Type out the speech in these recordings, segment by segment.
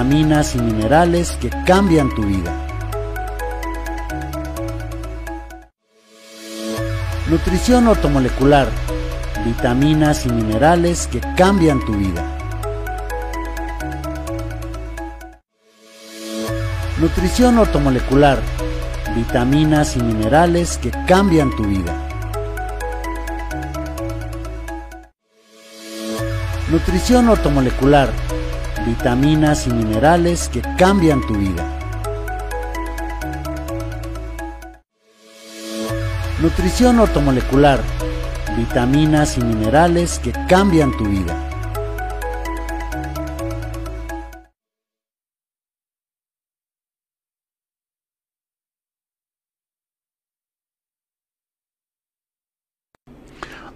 Vitaminas y minerales que cambian tu vida. Nutrición ortomolecular. Vitaminas y minerales que cambian tu vida. Nutrición ortomolecular. Vitaminas y minerales que cambian tu vida. Nutrición ortomolecular. Vitaminas y minerales que cambian tu vida. Nutrición ortomolecular. Vitaminas y minerales que cambian tu vida.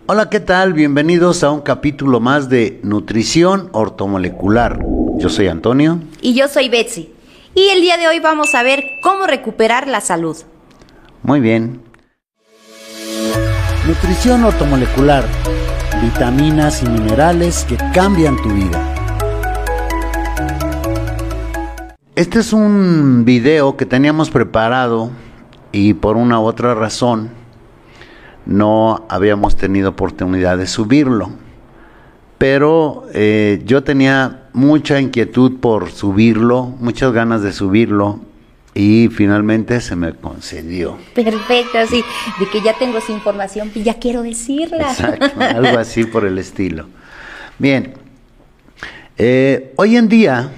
Hola, ¿qué tal? Bienvenidos a un capítulo más de Nutrición Ortomolecular. Yo soy Antonio. Y yo soy Betsy. Y el día de hoy vamos a ver cómo recuperar la salud. Muy bien. Nutrición ortomolecular. Vitaminas y minerales que cambian tu vida. Este es un video que teníamos preparado y por una u otra razón no habíamos tenido oportunidad de subirlo. Pero eh, yo tenía mucha inquietud por subirlo, muchas ganas de subirlo y finalmente se me concedió. Perfecto, así, de que ya tengo esa información y ya quiero decirla. Exacto, algo así por el estilo. Bien, eh, hoy en día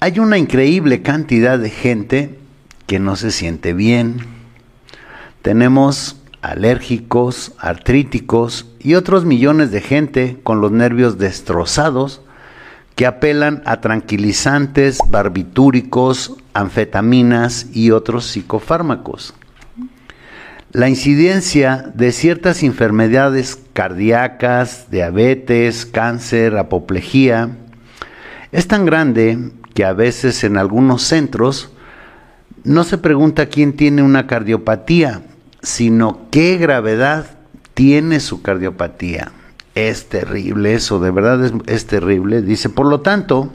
hay una increíble cantidad de gente que no se siente bien. Tenemos alérgicos, artríticos y otros millones de gente con los nervios destrozados que apelan a tranquilizantes, barbitúricos, anfetaminas y otros psicofármacos. La incidencia de ciertas enfermedades cardíacas, diabetes, cáncer, apoplejía, es tan grande que a veces en algunos centros no se pregunta quién tiene una cardiopatía, sino qué gravedad tiene su cardiopatía. Es terrible eso, de verdad es, es, terrible. Dice, por lo tanto,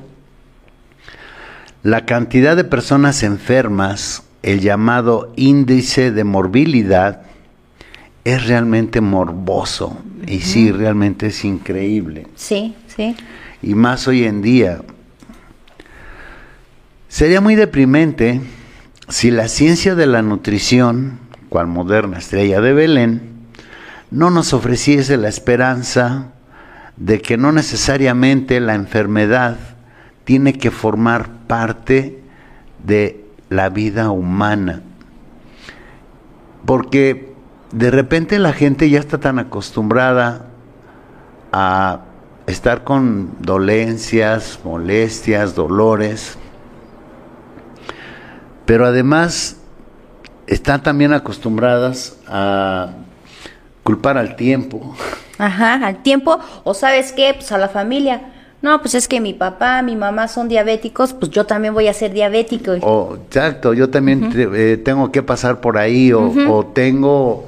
la cantidad de personas enfermas, el llamado índice de morbilidad, es realmente morboso. Y sí, realmente es increíble. Sí, sí. Y más hoy en día. Sería muy deprimente si la ciencia de la nutrición, cual moderna estrella de Belén, no nos ofreciese la esperanza de que no necesariamente la enfermedad tiene que formar parte de la vida humana. Porque de repente la gente ya está tan acostumbrada a estar con dolencias, molestias, dolores, pero además están también acostumbradas a culpar al tiempo. Ajá, al tiempo, o sabes qué, pues a la familia. No, pues es que mi papá, mi mamá son diabéticos, pues yo también voy a ser diabético. Oh, exacto, yo también uh -huh. te, eh, tengo que pasar por ahí o, uh -huh. o, tengo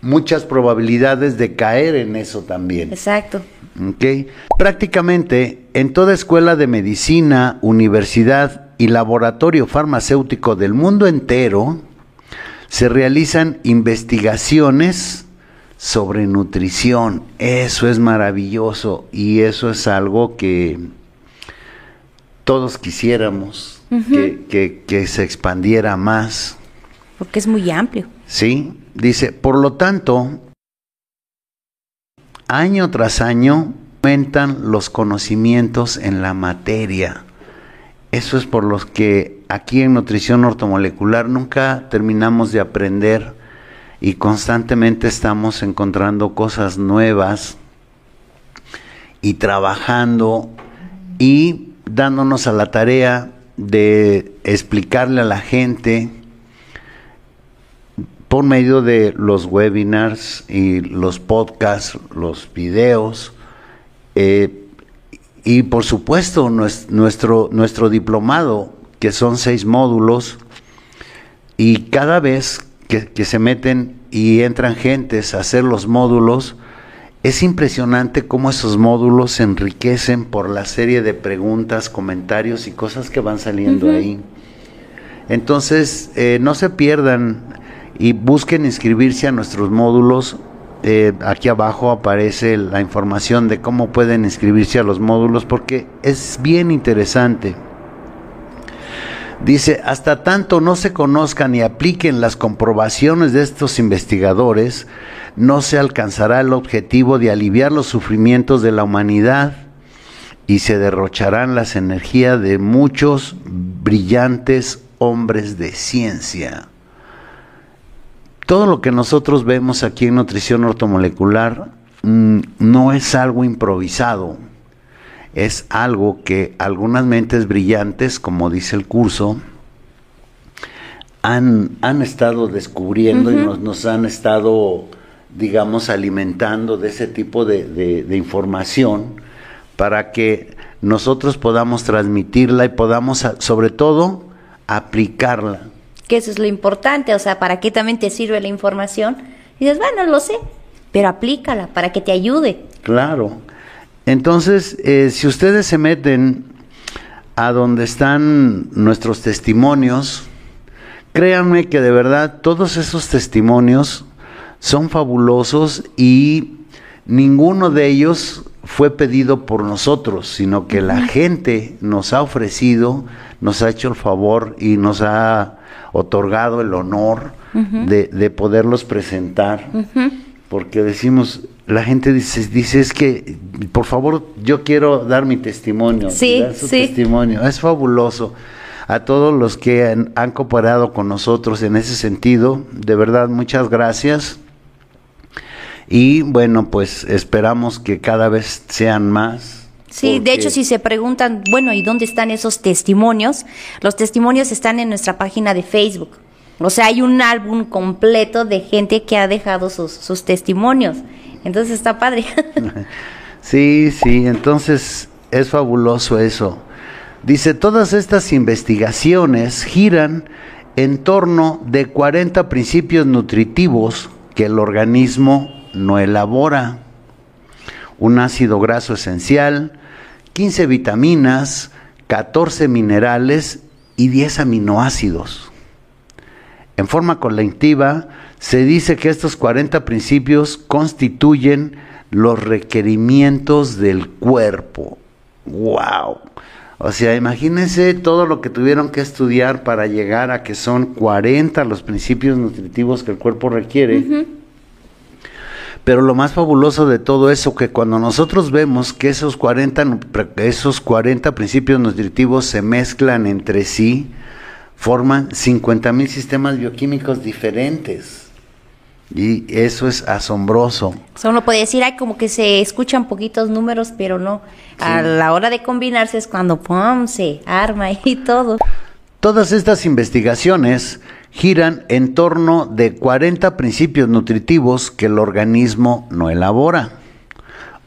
muchas probabilidades de caer en eso también. Exacto. Okay. Prácticamente en toda escuela de medicina, universidad y laboratorio farmacéutico del mundo entero se realizan investigaciones sobre nutrición. Eso es maravilloso y eso es algo que todos quisiéramos uh -huh. que, que, que, se expandiera más. Porque es muy amplio. Sí, dice, por lo tanto, año tras año aumentan los conocimientos en la materia. Eso es por los que aquí en nutrición ortomolecular nunca terminamos de aprender y constantemente estamos encontrando cosas nuevas y trabajando y dándonos a la tarea de explicarle a la gente por medio de los webinars y los podcasts, los videos, eh, y por supuesto nuestro, nuestro diplomado, que son seis módulos, y cada vez que, que, se meten y entran gentes a hacer los módulos, es impresionante cómo esos módulos se enriquecen por la serie de preguntas, comentarios y cosas que van saliendo ahí. Entonces, eh, no se pierdan y busquen inscribirse a nuestros módulos. Eh, aquí abajo aparece la información de cómo pueden inscribirse a los módulos porque es bien interesante. Dice, hasta tanto no se conozcan y apliquen las comprobaciones de estos investigadores, no se alcanzará el objetivo de aliviar los sufrimientos de la humanidad y se derrocharán las energías de muchos brillantes hombres de ciencia. Todo lo que nosotros vemos aquí en nutrición ortomolecular mm, no es algo improvisado, es algo que algunas mentes brillantes, como dice el curso, han, han estado descubriendo y nos, nos, han estado, digamos, alimentando de ese tipo de, de, de información para que nosotros podamos transmitirla y podamos, sobre todo, aplicarla. Que eso es lo importante, o sea, ¿para qué también te sirve la información? Y dices, bueno, lo sé, pero aplícala para que te ayude. Claro. Entonces, eh, si ustedes se meten a donde están nuestros testimonios, créanme que de verdad todos esos testimonios son fabulosos y ninguno de ellos fue pedido por nosotros, sino que la gente nos ha ofrecido, nos ha hecho el favor y nos ha otorgado el honor de, de, poderlos presentar, porque decimos, la gente dice, dice, es que, por favor, yo quiero dar mi testimonio. Sí, dar su sí. testimonio. Es fabuloso. A todos los que han, han, cooperado con nosotros en ese sentido, de verdad, muchas gracias. Y bueno, pues esperamos que cada vez sean más. Sí, porque... de hecho, si se preguntan, bueno, ¿y dónde están esos testimonios? Los testimonios están en nuestra página de Facebook. O sea, hay un álbum completo de gente que ha dejado sus, sus testimonios. Entonces está padre. sí, sí, entonces es fabuloso eso. Dice, todas estas investigaciones giran en torno de 40 principios nutritivos que el organismo no elabora. Un ácido graso esencial, 15 vitaminas, 14 minerales y 10 aminoácidos. En forma colectiva, se dice que estos 40 principios constituyen los requerimientos del cuerpo. ¡Wow! O sea, imagínense todo lo que tuvieron que estudiar para llegar a que son 40 los principios nutritivos que el cuerpo requiere. Uh -huh. Pero lo más fabuloso de todo eso que cuando nosotros vemos que esos 40, esos 40 principios nutritivos se mezclan entre sí, forman 50 mil sistemas bioquímicos diferentes. Y eso es asombroso. O sea, uno puede decir, ay, como que se escuchan poquitos números, pero no. Sí. A la hora de combinarse es cuando ¡pum! se arma y todo. Todas estas investigaciones giran en torno de 40 principios nutritivos que el organismo no elabora.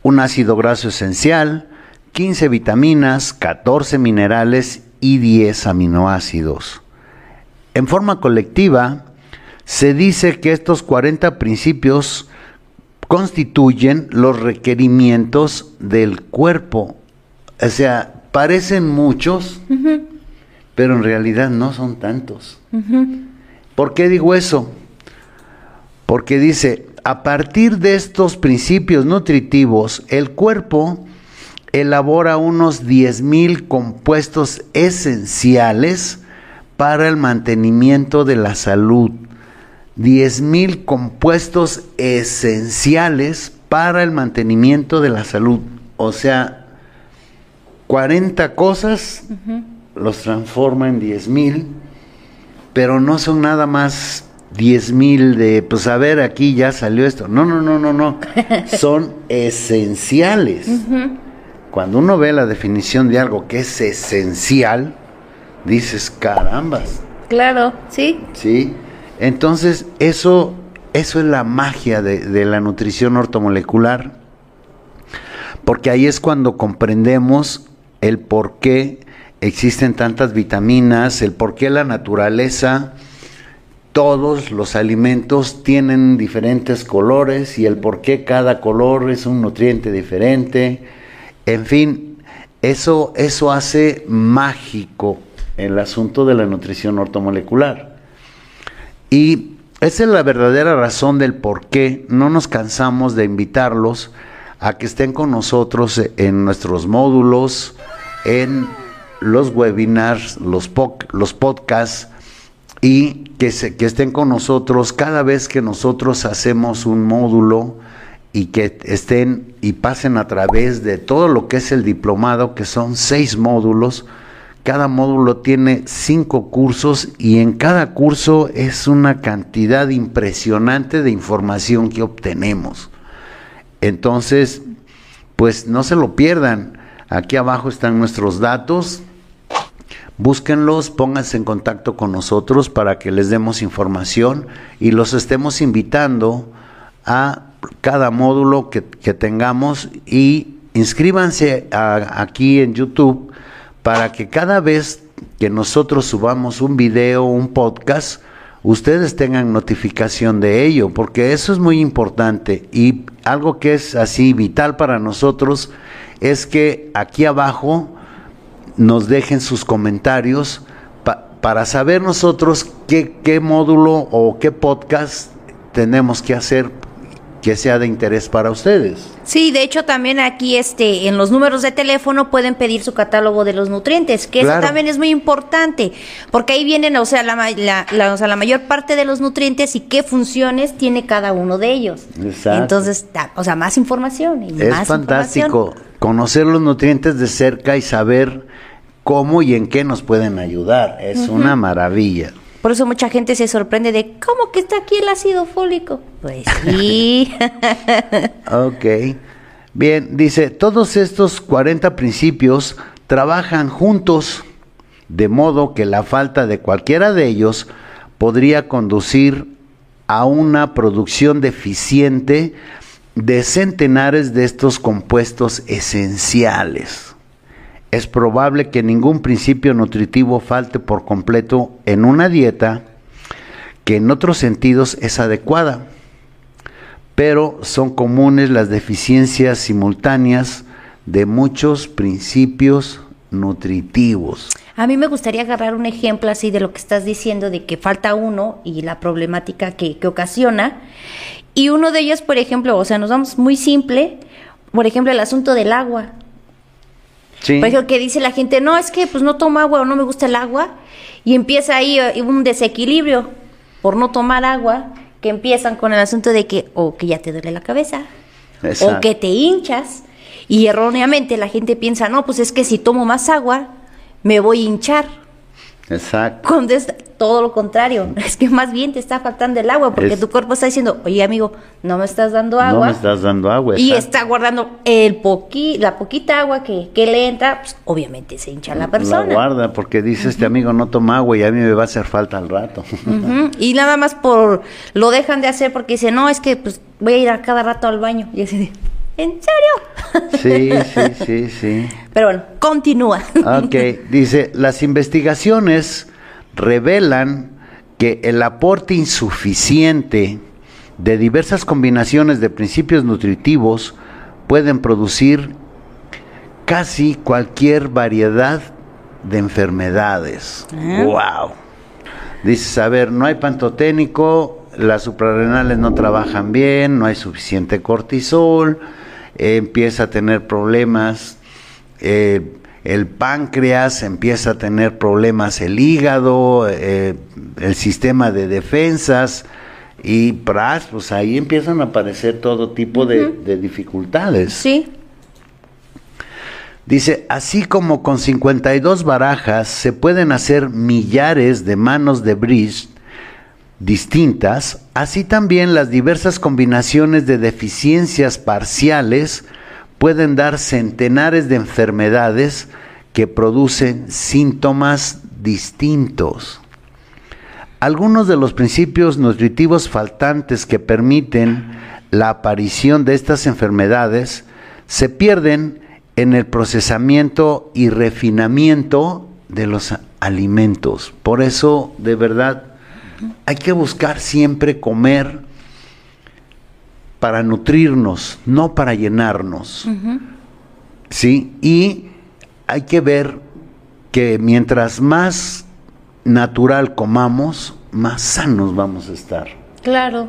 Un ácido graso esencial, 15 vitaminas, 14 minerales y 10 aminoácidos. En forma colectiva, se dice que estos 40 principios constituyen los requerimientos del cuerpo. O sea, parecen muchos, uh -huh. pero en realidad no son tantos. Uh -huh. ¿Por qué digo eso? Porque dice, a partir de estos principios nutritivos, el cuerpo elabora unos 10.000 compuestos esenciales para el mantenimiento de la salud. 10.000 compuestos esenciales para el mantenimiento de la salud. O sea, 40 cosas uh -huh. los transforma en 10.000, pero no son nada más 10.000 de, pues a ver, aquí ya salió esto. No, no, no, no, no. son esenciales. Uh -huh. Cuando uno ve la definición de algo que es esencial, dices, carambas. Claro, sí. Sí. Entonces, eso, eso es la magia de, la nutrición ortomolecular, porque ahí es cuando comprendemos el por qué existen tantas vitaminas, el por qué la naturaleza todos los alimentos tienen diferentes colores y el por qué cada color es un nutriente diferente. En fin, eso, eso hace mágico el asunto de la nutrición ortomolecular. Y esa es la verdadera razón del por qué no nos cansamos de invitarlos a que estén con nosotros en nuestros módulos, en los webinars, los, los podcasts y que, se, que estén con nosotros cada vez que nosotros hacemos un módulo y que estén y pasen a través de todo lo que es el diplomado, que son seis módulos. Cada módulo tiene cinco cursos y en cada curso es una cantidad impresionante de información que obtenemos. Entonces, pues no se lo pierdan. Aquí abajo están nuestros datos Búsquenlos, pónganse en contacto con nosotros para que les demos información y los estemos invitando a cada módulo que, tengamos y inscríbanse aquí en YouTube para que cada vez que nosotros subamos un video, un podcast, ustedes tengan notificación de ello, porque eso es muy importante. Y algo que es así vital para nosotros es que aquí abajo nos dejen sus comentarios para saber nosotros qué, qué módulo o qué podcast tenemos que hacer que sea de interés para ustedes. Sí, de hecho también aquí este en los números de teléfono pueden pedir su catálogo de los nutrientes, que eso también es muy importante, porque ahí vienen, o sea, la, la, o sea, la mayor parte de los nutrientes y qué funciones tiene cada uno de ellos. Exacto. Entonces, o sea, más información y es fantástico conocer los nutrientes de cerca y saber cómo y en qué nos pueden ayudar. Es una maravilla. Por eso mucha gente se sorprende de cómo que está aquí el ácido fólico. Pues sí. ok. Bien, dice, todos estos 40 principios trabajan juntos, de modo que la falta de cualquiera de ellos podría conducir a una producción deficiente de centenares de estos compuestos esenciales es probable que ningún principio nutritivo falte por completo en una dieta que en otros sentidos es adecuada, pero son comunes las deficiencias simultáneas de muchos principios nutritivos. A mí me gustaría agarrar un ejemplo así de lo que estás diciendo, de que falta uno y la problemática que, ocasiona. Y uno de ellos, por ejemplo, o sea, nos vamos muy simple, por ejemplo, el asunto del agua. Por ejemplo, que dice la gente, no, es que pues no tomo agua o no me gusta el agua, y empieza ahí eh, un desequilibrio por no tomar agua, que empiezan con el asunto de que o que ya te duele la cabeza, o que te hinchas, y erróneamente la gente piensa, no, pues es que si tomo más agua, me voy a hinchar. Exacto. Cuando es todo lo contrario, es que más bien te está faltando el agua porque tu cuerpo está diciendo, oye amigo, no me estás dando agua. No me estás dando agua. Y está guardando el poqui, la poquita agua que, que le entra, pues obviamente se hincha la persona. La guarda porque dice este amigo no toma agua y a mí me va a hacer falta al rato. Y nada más por, lo dejan de hacer porque dice, no, es que pues voy a ir a cada rato al baño. Y así ¿En serio? Sí, sí, sí, sí. Pero bueno, continúa. Ok, dice, las investigaciones revelan que el aporte insuficiente de diversas combinaciones de principios nutritivos pueden producir casi cualquier variedad de enfermedades. ¡Wow! Ah. Dices, a ver, no hay pantoténico, las suprarrenales no trabajan bien, no hay suficiente cortisol, empieza a tener problemas, eh, el páncreas empieza a tener problemas, el hígado, eh, el sistema de defensas y pues ahí empiezan a aparecer todo tipo de, de dificultades. Sí. Dice, así como con 52 barajas se pueden hacer millares de manos de bridge distintas, así también las diversas combinaciones de deficiencias parciales pueden dar centenares de enfermedades que producen síntomas distintos. Algunos de los principios nutritivos faltantes que permiten la aparición de estas enfermedades se pierden en el procesamiento y refinamiento de los alimentos. Por eso, de verdad, Hay que buscar siempre comer para nutrirnos, no para llenarnos. ¿Sí? Y hay que ver que mientras más natural comamos, más sanos vamos a estar. Claro.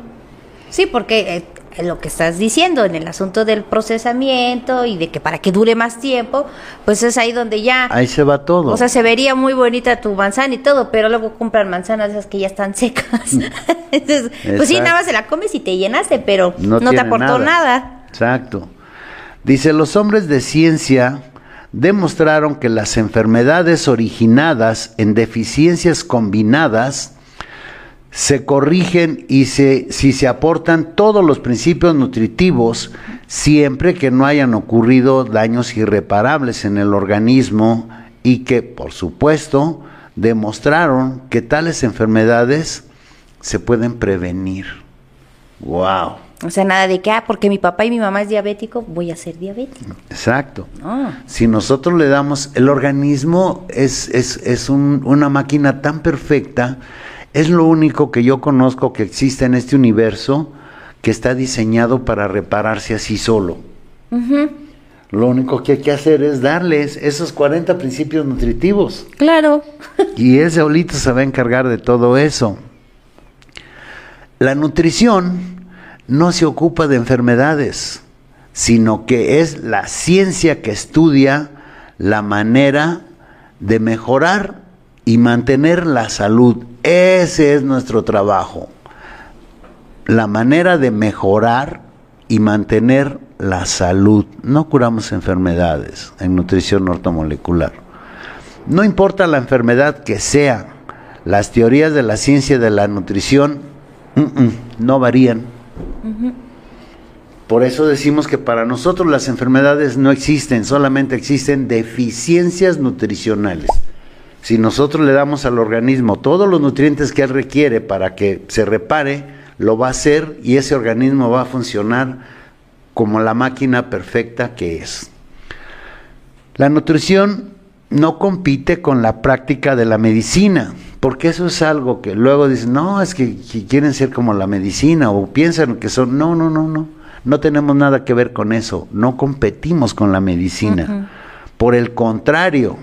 Sí, porque eh, lo que estás diciendo en el asunto del procesamiento y de que para que dure más tiempo, pues es ahí donde ya... Ahí se va todo. O sea, se vería muy bonita tu manzana y todo, pero luego compran manzanas esas que ya están secas. Entonces, pues sí, nada más se la comes y te llenaste, pero no, te aportó nada. Exacto. Dice, los hombres de ciencia demostraron que las enfermedades originadas en deficiencias combinadas se corrigen y se, si se aportan todos los principios nutritivos, siempre que no hayan ocurrido daños irreparables en el organismo y que, por supuesto, demostraron que tales enfermedades se pueden prevenir. ¡Wow! O sea, nada de que, ah, porque mi papá y mi mamá es diabético, voy a ser diabético. Exacto. Si nosotros le damos, el organismo es, es, es un, una máquina tan perfecta es lo único que yo conozco que existe en este universo que está diseñado para repararse así solo. Lo único que hay que hacer es darles esos 40 principios nutritivos. Claro. y ese solito se va a encargar de todo eso. La nutrición no se ocupa de enfermedades, sino que es la ciencia que estudia la manera de mejorar y mantener la salud. Ese es nuestro trabajo. La manera de mejorar y mantener la salud. No curamos enfermedades en nutrición ortomolecular. No importa la enfermedad que sea, las teorías de la ciencia de la nutrición no varían. Por eso decimos que para nosotros las enfermedades no existen, solamente existen deficiencias nutricionales. Si nosotros le damos al organismo todos los nutrientes que él requiere para que se repare, lo va a hacer y ese organismo va a funcionar como la máquina perfecta que es. La nutrición no compite con la práctica de la medicina, porque eso es algo que luego dicen, no, es que, quieren ser como la medicina o piensan que son, no, no, no, no, no tenemos nada que ver con eso, no competimos con la medicina. Por el contrario,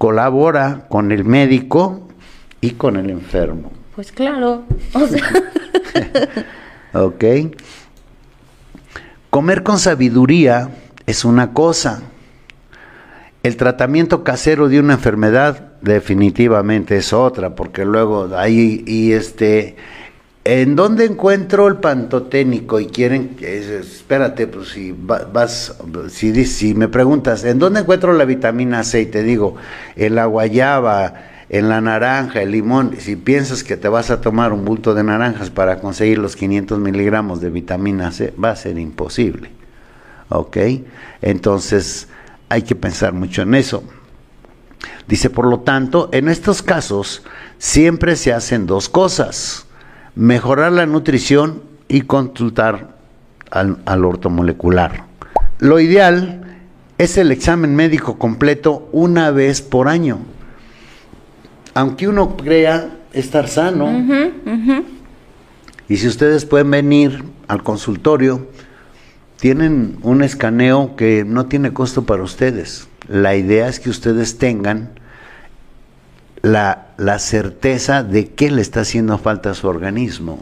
colabora con el médico y con el enfermo. Pues claro. ok. Comer con sabiduría es una cosa. El tratamiento casero de una enfermedad definitivamente es otra, porque luego ahí y este ¿En dónde encuentro el pantoténico? Y quieren, espérate, pues si vas, si, si me preguntas, ¿en dónde encuentro la vitamina C? Y te digo, en la guayaba, en la naranja, el limón. Si piensas que te vas a tomar un bulto de naranjas para conseguir los 500 miligramos de vitamina C, va a ser imposible. ¿Ok? Entonces, hay que pensar mucho en eso. Dice, por lo tanto, en estos casos, siempre se hacen dos cosas mejorar la nutrición y consultar al, ortomolecular. Lo ideal es el examen médico completo una vez por año. Aunque uno crea estar sano. Y si ustedes pueden venir al consultorio, tienen un escaneo que no tiene costo para ustedes. La idea es que ustedes tengan la, la certeza de qué le está haciendo falta a su organismo.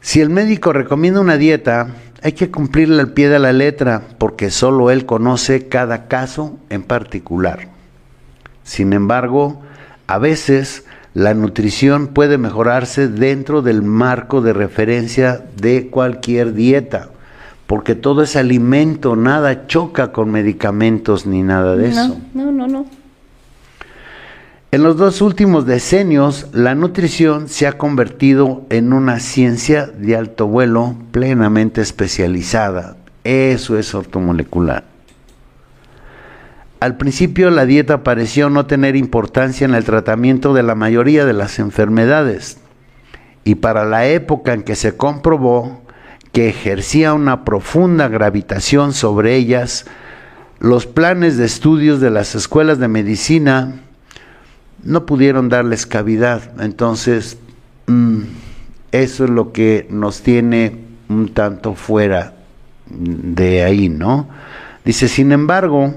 Si el médico recomienda una dieta, hay que cumplirle al pie de la letra porque solo él conoce cada caso en particular. Sin embargo, a veces la nutrición puede mejorarse dentro del marco de referencia de cualquier dieta, porque todo es alimento, nada choca con medicamentos ni nada de eso. No, no, no. En los dos últimos decenios, la nutrición se ha convertido en una ciencia de alto vuelo plenamente especializada. Eso es ortomolecular. Al principio la dieta pareció no tener importancia en el tratamiento de la mayoría de las enfermedades y para la época en que se comprobó que ejercía una profunda gravitación sobre ellas, los planes de estudios de las escuelas de medicina no pudieron darles cavidad. Entonces, mm, eso es lo que nos tiene un tanto fuera de ahí, ¿no? Dice, sin embargo,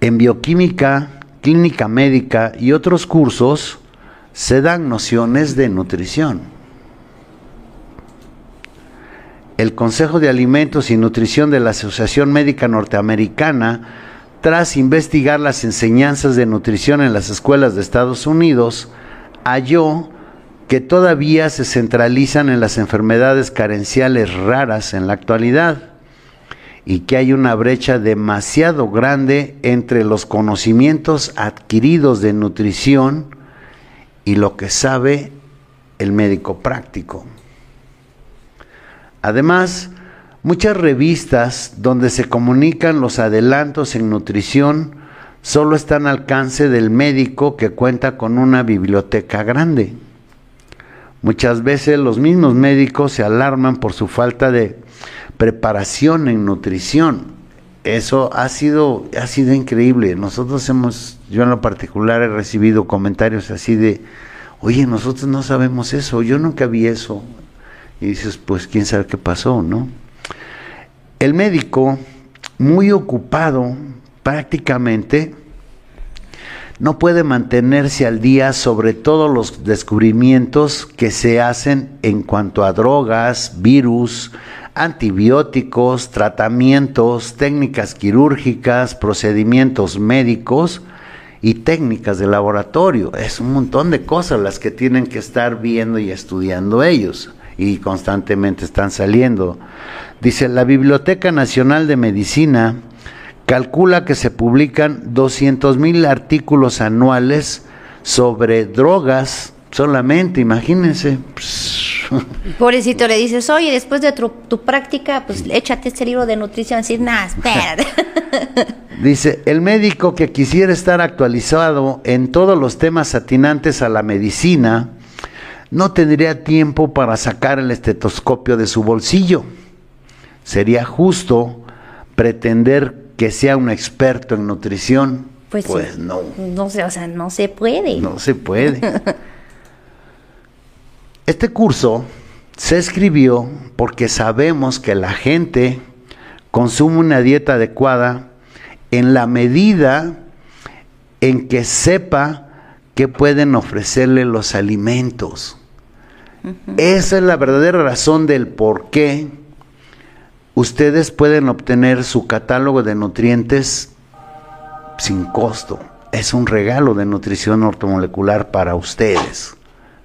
en bioquímica, clínica médica y otros cursos se dan nociones de nutrición. El Consejo de Alimentos y Nutrición de la Asociación Médica Norteamericana, tras investigar las enseñanzas de nutrición en las escuelas de Estados Unidos, halló que todavía se centralizan en las enfermedades carenciales raras en la actualidad y que hay una brecha demasiado grande entre los conocimientos adquiridos de nutrición y lo que sabe el médico práctico. Además, muchas revistas donde se comunican los adelantos en nutrición solo están al alcance del médico que cuenta con una biblioteca grande. Muchas veces los mismos médicos se alarman por su falta de preparación en nutrición. Eso ha sido, ha sido increíble. Nosotros hemos, yo en lo particular he recibido comentarios así de, oye, nosotros no sabemos eso, yo nunca vi eso. Y dices, pues quién sabe qué pasó, ¿no? El médico, muy ocupado prácticamente, no puede mantenerse al día sobre todos los descubrimientos que se hacen en cuanto a drogas, virus, antibióticos, tratamientos, técnicas quirúrgicas, procedimientos médicos y técnicas de laboratorio. Es un montón de cosas las que tienen que estar viendo y estudiando ellos y constantemente están saliendo. Dice, la Biblioteca Nacional de Medicina calcula que se publican 200 mil artículos anuales sobre drogas solamente, imagínense. Pobrecito, le dices, oye, después de tu, práctica, pues échate este libro de nutrición. Así, nada. Dice, el médico que quisiera estar actualizado en todos los temas atinantes a la medicina, no tendría tiempo para sacar el estetoscopio de su bolsillo. Sería justo pretender que sea un experto en nutrición. Pues, pues no. No sé, o sea, no se puede. No se puede. este curso se escribió porque sabemos que la gente consume una dieta adecuada en la medida en que sepa que pueden ofrecerle los alimentos. Esa es la verdadera razón del por qué ustedes pueden obtener su catálogo de nutrientes sin costo. Es un regalo de nutrición ortomolecular para ustedes.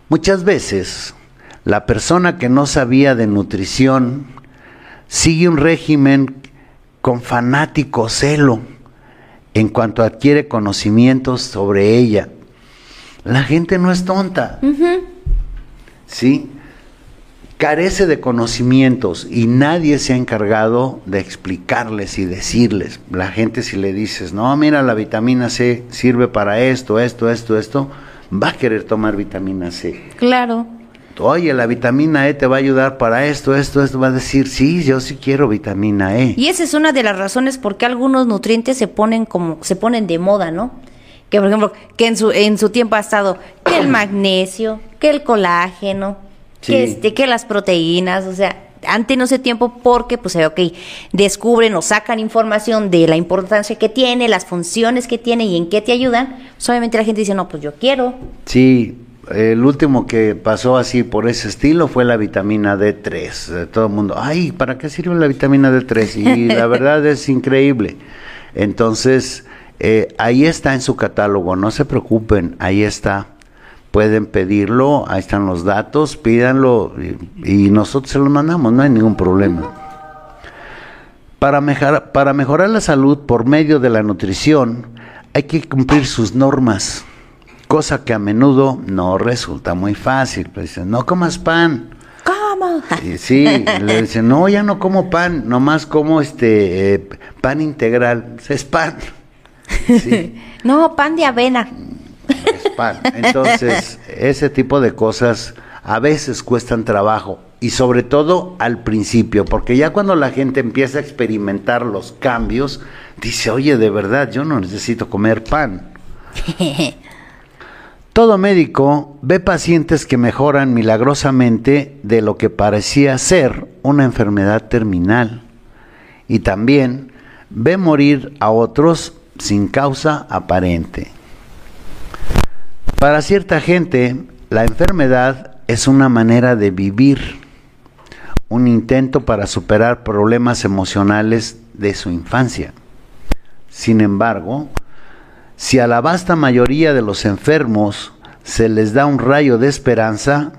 Muchas veces la persona que no sabía de nutrición sigue un régimen con fanático celo en cuanto adquiere conocimientos sobre ella. La gente no es tonta. ¿Sí? carece de conocimientos y nadie se ha encargado de explicarles y decirles. La gente si le dices, no, mira, la vitamina C sirve para esto, esto, esto, esto, va a querer tomar vitamina C. Claro. Oye, la vitamina E te va a ayudar para esto, esto, esto. Va a decir, sí, yo sí quiero vitamina E. Y esa es una de las razones por qué algunos nutrientes se ponen como, se ponen de moda, ¿no? Que por ejemplo, que en su, en su tiempo ha estado que el magnesio, que el colágeno, que, este, que las proteínas, o sea, antes no sé tiempo porque, pues, ok, descubren o sacan información de la importancia que tiene, las funciones que tiene y en qué te ayudan, pues, obviamente la gente dice, no, pues yo quiero. Sí, el último que pasó así por ese estilo fue la vitamina D3. Todo el mundo, ay, ¿para qué sirve la vitamina D3? Y la verdad es increíble. Entonces, eh, ahí está en su catálogo, no se preocupen, ahí está pueden pedirlo, ahí están los datos, pídanlo y, nosotros se los mandamos, no hay ningún problema. Para mejorar, para mejorar la salud por medio de la nutrición hay que cumplir sus normas, cosa que a menudo no resulta muy fácil. Pues dicen, no comas pan. ¿Cómo? sí, le dicen, no, ya no como pan, nomás como este eh, pan integral, es pan. no, pan de avena. Entonces, ese tipo de cosas a veces cuestan trabajo y sobre todo al principio, porque ya cuando la gente empieza a experimentar los cambios, dice, oye, de verdad, yo no necesito comer pan. Todo médico ve pacientes que mejoran milagrosamente de lo que parecía ser una enfermedad terminal y también ve morir a otros sin causa aparente. Para cierta gente, la enfermedad es una manera de vivir, un intento para superar problemas emocionales de su infancia. Sin embargo, si a la vasta mayoría de los enfermos se les da un rayo de esperanza,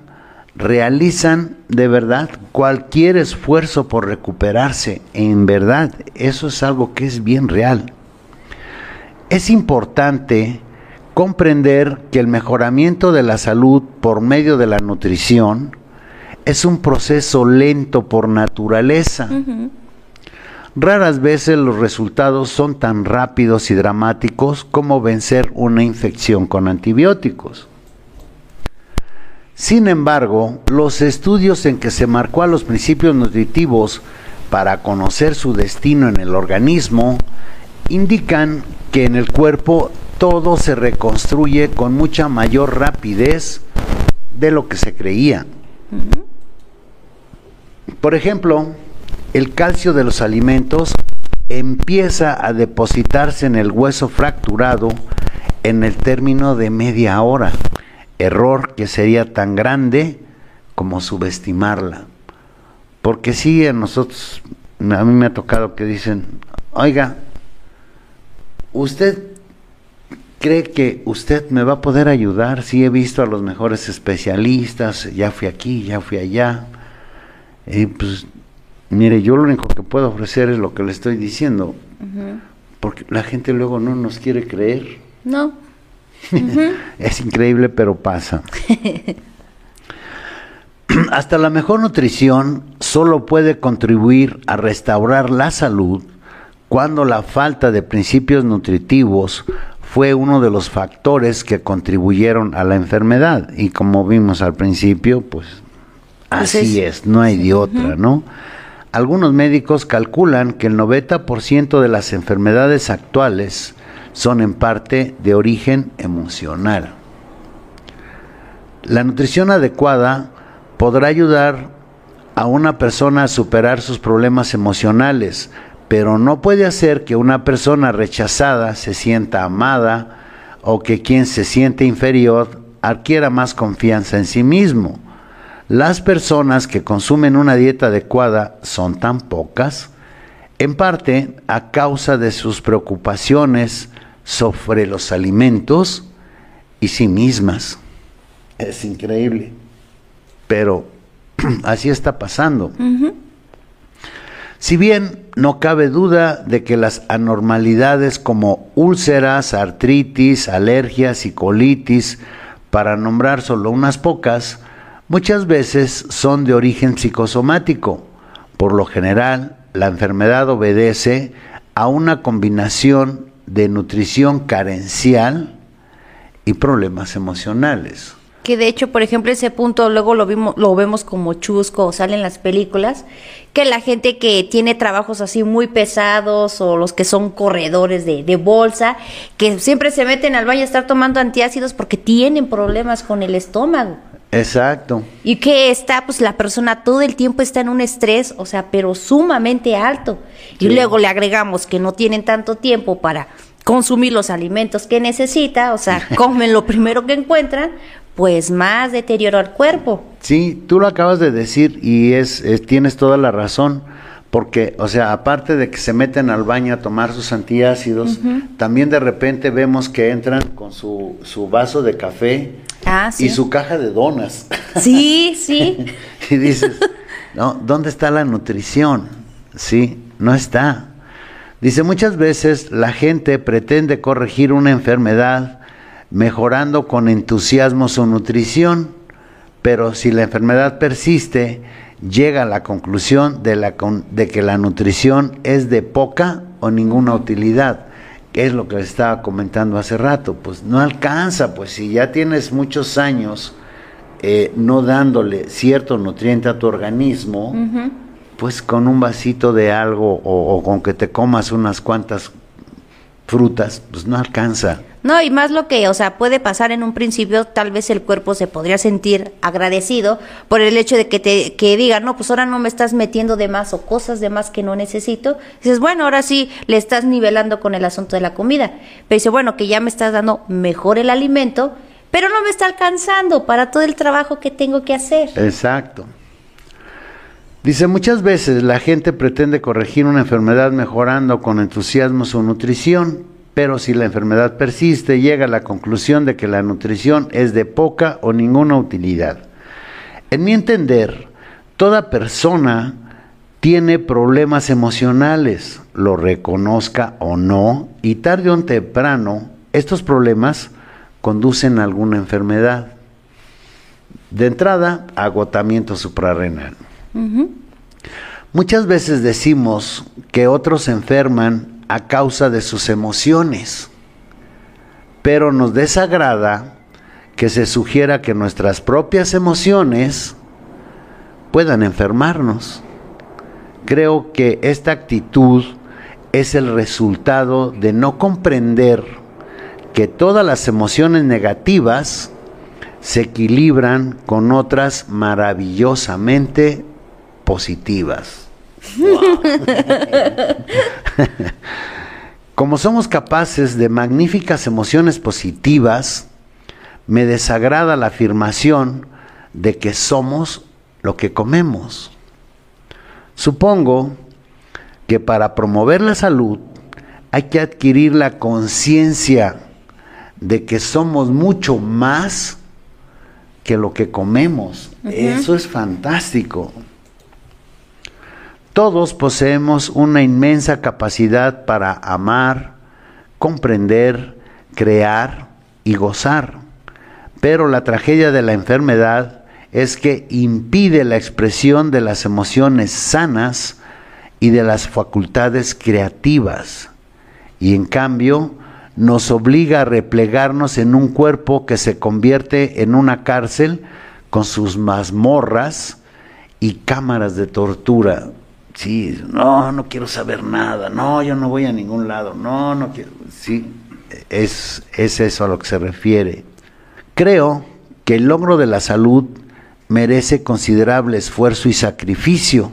realizan de verdad cualquier esfuerzo por recuperarse. En verdad, eso es algo que es bien real. Es importante comprender que el mejoramiento de la salud por medio de la nutrición es un proceso lento por naturaleza. Raras veces los resultados son tan rápidos y dramáticos como vencer una infección con antibióticos. Sin embargo, los estudios en que se marcó a los principios nutritivos para conocer su destino en el organismo indican que en el cuerpo todo se reconstruye con mucha mayor rapidez de lo que se creía. Por ejemplo, el calcio de los alimentos empieza a depositarse en el hueso fracturado en el término de media hora, error que sería tan grande como subestimarla. Porque sí, a nosotros, a mí me ha tocado que dicen, oiga, usted cree que usted me va a poder ayudar, sí he visto a los mejores especialistas, ya fui aquí, ya fui allá, y pues Mire, yo lo único que puedo ofrecer es lo que le estoy diciendo, porque la gente luego no nos quiere creer. No. es increíble, pero pasa. Hasta la mejor nutrición solo puede contribuir a restaurar la salud cuando la falta de principios nutritivos fue uno de los factores que contribuyeron a la enfermedad. Y como vimos al principio, pues, así es, no hay de otra, ¿no? Algunos médicos calculan que el 90% de las enfermedades actuales son en parte de origen emocional. La nutrición adecuada podrá ayudar a una persona a superar sus problemas emocionales, pero no puede hacer que una persona rechazada se sienta amada o que quien se siente inferior adquiera más confianza en sí mismo. Las personas que consumen una dieta adecuada son tan pocas, en parte a causa de sus preocupaciones sobre los alimentos y sí mismas. Es increíble, pero así está pasando. Si bien no cabe duda de que las anormalidades como úlceras, artritis, alergias y colitis, para nombrar solo unas pocas, muchas veces son de origen psicosomático. Por lo general, la enfermedad obedece a una combinación de nutrición carencial y problemas emocionales. Que de hecho, por ejemplo, ese punto luego lo, vimos, lo vemos como chusco, sale en las películas, que la gente que tiene trabajos así muy pesados o los que son corredores de, de bolsa, que siempre se meten al baño a estar tomando antiácidos porque tienen problemas con el estómago. Exacto. Y que está, pues la persona todo el tiempo está en un estrés, o sea, pero sumamente alto. Y luego le agregamos que no tienen tanto tiempo para consumir los alimentos que necesita, o sea, comen lo primero que encuentran, pues más deterioro al cuerpo. Sí, tú lo acabas de decir y es, tienes toda la razón porque, o sea, aparte de que se meten al baño a tomar sus antiácidos, también de repente vemos que entran con su, su vaso de café ah, y su caja de donas. Sí, sí. y dices, no, ¿dónde está la nutrición? Sí, no está. Dice, muchas veces la gente pretende corregir una enfermedad mejorando con entusiasmo su nutrición, pero si la enfermedad persiste, llega a la conclusión de, la, de que la nutrición es de poca o ninguna utilidad, que es lo que les estaba comentando hace rato, pues no alcanza, pues si ya tienes muchos años eh, no dándole cierto nutriente a tu organismo, pues con un vasito de algo o, o, con que te comas unas cuantas frutas, pues no alcanza. No, y más lo que, o sea, puede pasar en un principio, tal vez el cuerpo se podría sentir agradecido por el hecho de que te que diga, no, pues ahora no me estás metiendo de más o cosas de más que no necesito. Dices, bueno, ahora sí le estás nivelando con el asunto de la comida. Pero dice, bueno, que ya me estás dando mejor el alimento, pero no me está alcanzando para todo el trabajo que tengo que hacer. Exacto. Dice, muchas veces la gente pretende corregir una enfermedad mejorando con entusiasmo su nutrición, pero si la enfermedad persiste, llega a la conclusión de que la nutrición es de poca o ninguna utilidad. En mi entender, toda persona tiene problemas emocionales, lo reconozca o no, y tarde o temprano estos problemas conducen a alguna enfermedad. De entrada, agotamiento suprarrenal. Muchas veces decimos que otros se enferman a causa de sus emociones, pero nos desagrada que se sugiera que nuestras propias emociones puedan enfermarnos. Creo que esta actitud es el resultado de no comprender que todas las emociones negativas se equilibran con otras maravillosamente positivas. Como somos capaces de magníficas emociones positivas, me desagrada la afirmación de que somos lo que comemos. Supongo que para promover la salud hay que adquirir la conciencia de que somos mucho más que lo que comemos. Eso es fantástico. Todos poseemos una inmensa capacidad para amar, comprender, crear y gozar. Pero la tragedia de la enfermedad es que impide la expresión de las emociones sanas y de las facultades creativas. Y en cambio nos obliga a replegarnos en un cuerpo que se convierte en una cárcel con sus mazmorras y cámaras de tortura. Sí, no, no quiero saber nada, no, yo no voy a ningún lado, no, no quiero. Sí, es, es eso a lo que se refiere. Creo que el logro de la salud merece considerable esfuerzo y sacrificio,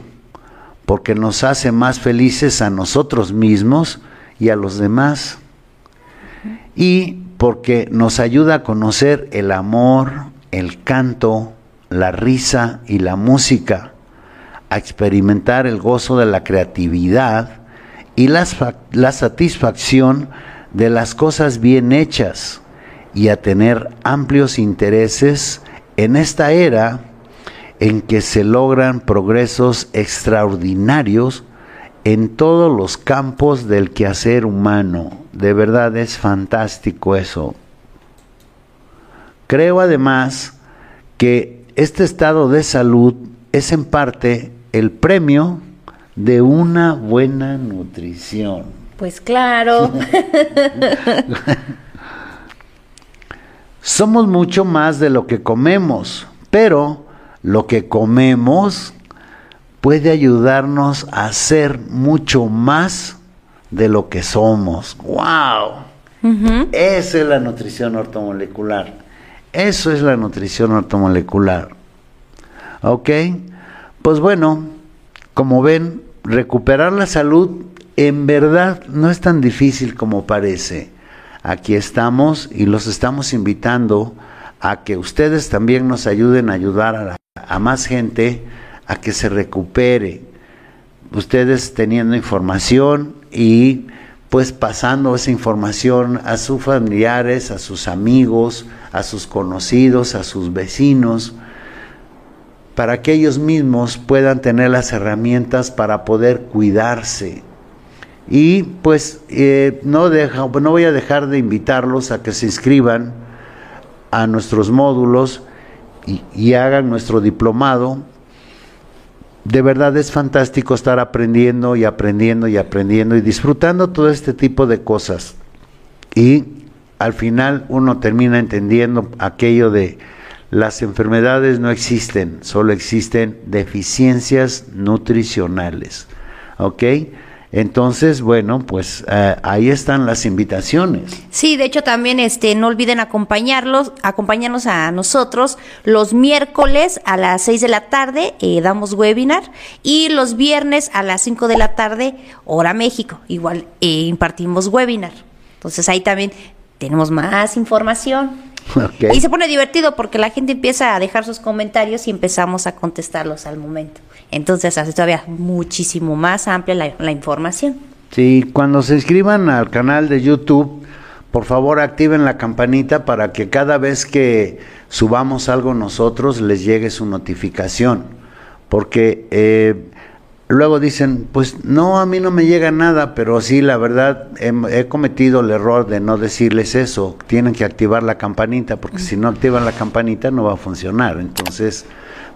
porque nos hace más felices a nosotros mismos y a los demás, y porque nos ayuda a conocer el amor, el canto, la risa y la música a experimentar el gozo de la creatividad y la, la satisfacción de las cosas bien hechas y a tener amplios intereses en esta era en que se logran progresos extraordinarios en todos los campos del quehacer humano. De verdad es fantástico eso. Creo además que este estado de salud es en parte el premio de una buena nutrición. Pues claro. Somos mucho más de lo que comemos, pero lo que comemos puede ayudarnos a ser mucho más de lo que somos. ¡Wow! Esa es la nutrición ortomolecular. Eso es la nutrición ortomolecular. ¿Ok? Pues bueno, como ven, recuperar la salud en verdad no es tan difícil como parece. Aquí estamos y los estamos invitando a que ustedes también nos ayuden a ayudar a, más gente a que se recupere. Ustedes teniendo información y pues pasando esa información a sus familiares, a sus amigos, a sus conocidos, a sus vecinos para que ellos mismos puedan tener las herramientas para poder cuidarse. Y pues eh, no, deja, no voy a dejar de invitarlos a que se inscriban a nuestros módulos y, y hagan nuestro diplomado. De verdad es fantástico estar aprendiendo y aprendiendo y aprendiendo y disfrutando todo este tipo de cosas. Y al final uno termina entendiendo aquello de las enfermedades no existen, solo existen deficiencias nutricionales. ¿Ok? Entonces, bueno, pues eh, ahí están las invitaciones. Sí, de hecho también este no olviden acompañarlos, acompañarnos a nosotros los miércoles a las 6 de la tarde eh, damos webinar y los viernes a las 5 de la tarde hora México, igual eh, impartimos webinar. Entonces ahí también tenemos más información. Y se pone divertido porque la gente empieza a dejar sus comentarios y empezamos a contestarlos al momento. Entonces hace todavía muchísimo más amplia la, información. Sí, cuando se inscriban al canal de YouTube, por favor activen la campanita para que cada vez que subamos algo nosotros les llegue su notificación. Porque eh, luego dicen, pues no, a mí no me llega nada, pero sí, la verdad, he, cometido el error de no decirles eso. Tienen que activar la campanita, porque si no activan la campanita no va a funcionar. Entonces,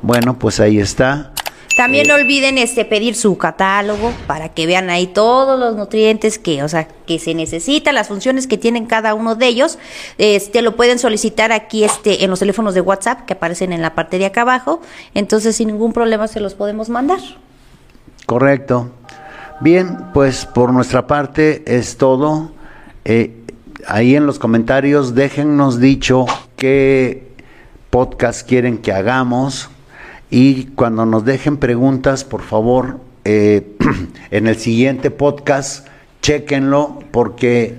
bueno, pues ahí está. También no olviden este pedir su catálogo para que vean ahí todos los nutrientes que, o sea, que se necesitan, las funciones que tienen cada uno de ellos. Este lo pueden solicitar aquí este en los teléfonos de WhatsApp que aparecen en la parte de acá abajo. Entonces, sin ningún problema se los podemos mandar. Correcto. Bien, pues por nuestra parte es todo. Eh, ahí en los comentarios déjennos dicho qué podcast quieren que hagamos y cuando nos dejen preguntas, por favor, eh, en el siguiente podcast, chequenlo, porque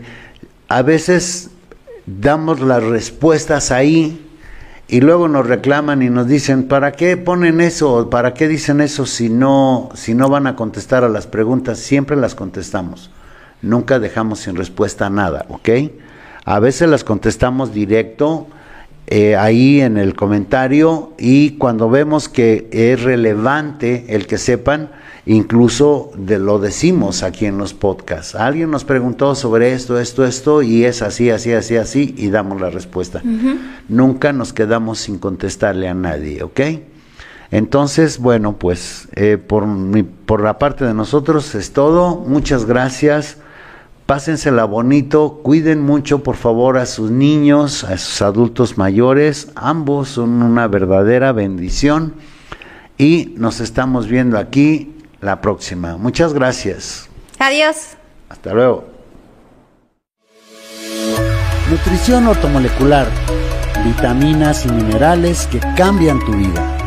a veces damos las respuestas ahí y luego nos reclaman y nos dicen, ¿para qué ponen eso? ¿Para qué dicen eso si no, si no van a contestar a las preguntas? Siempre las contestamos. Nunca dejamos sin respuesta nada, ¿ok? A veces las contestamos directo eh, ahí en el comentario y cuando vemos que es relevante el que sepan, incluso de, lo decimos aquí en los podcasts. Alguien nos preguntó sobre esto, esto, esto y es así, así, así, así y damos la respuesta. Nunca nos quedamos sin contestarle a nadie, ¿ok? Entonces, bueno, pues eh, por, por la parte de nosotros es todo. Muchas gracias pásensela bonito, cuiden mucho por favor a sus niños, a sus adultos mayores, ambos son una verdadera bendición y nos estamos viendo aquí la próxima. Muchas gracias. Adiós. Hasta luego. Nutrición ortomolecular, vitaminas y minerales que cambian tu vida.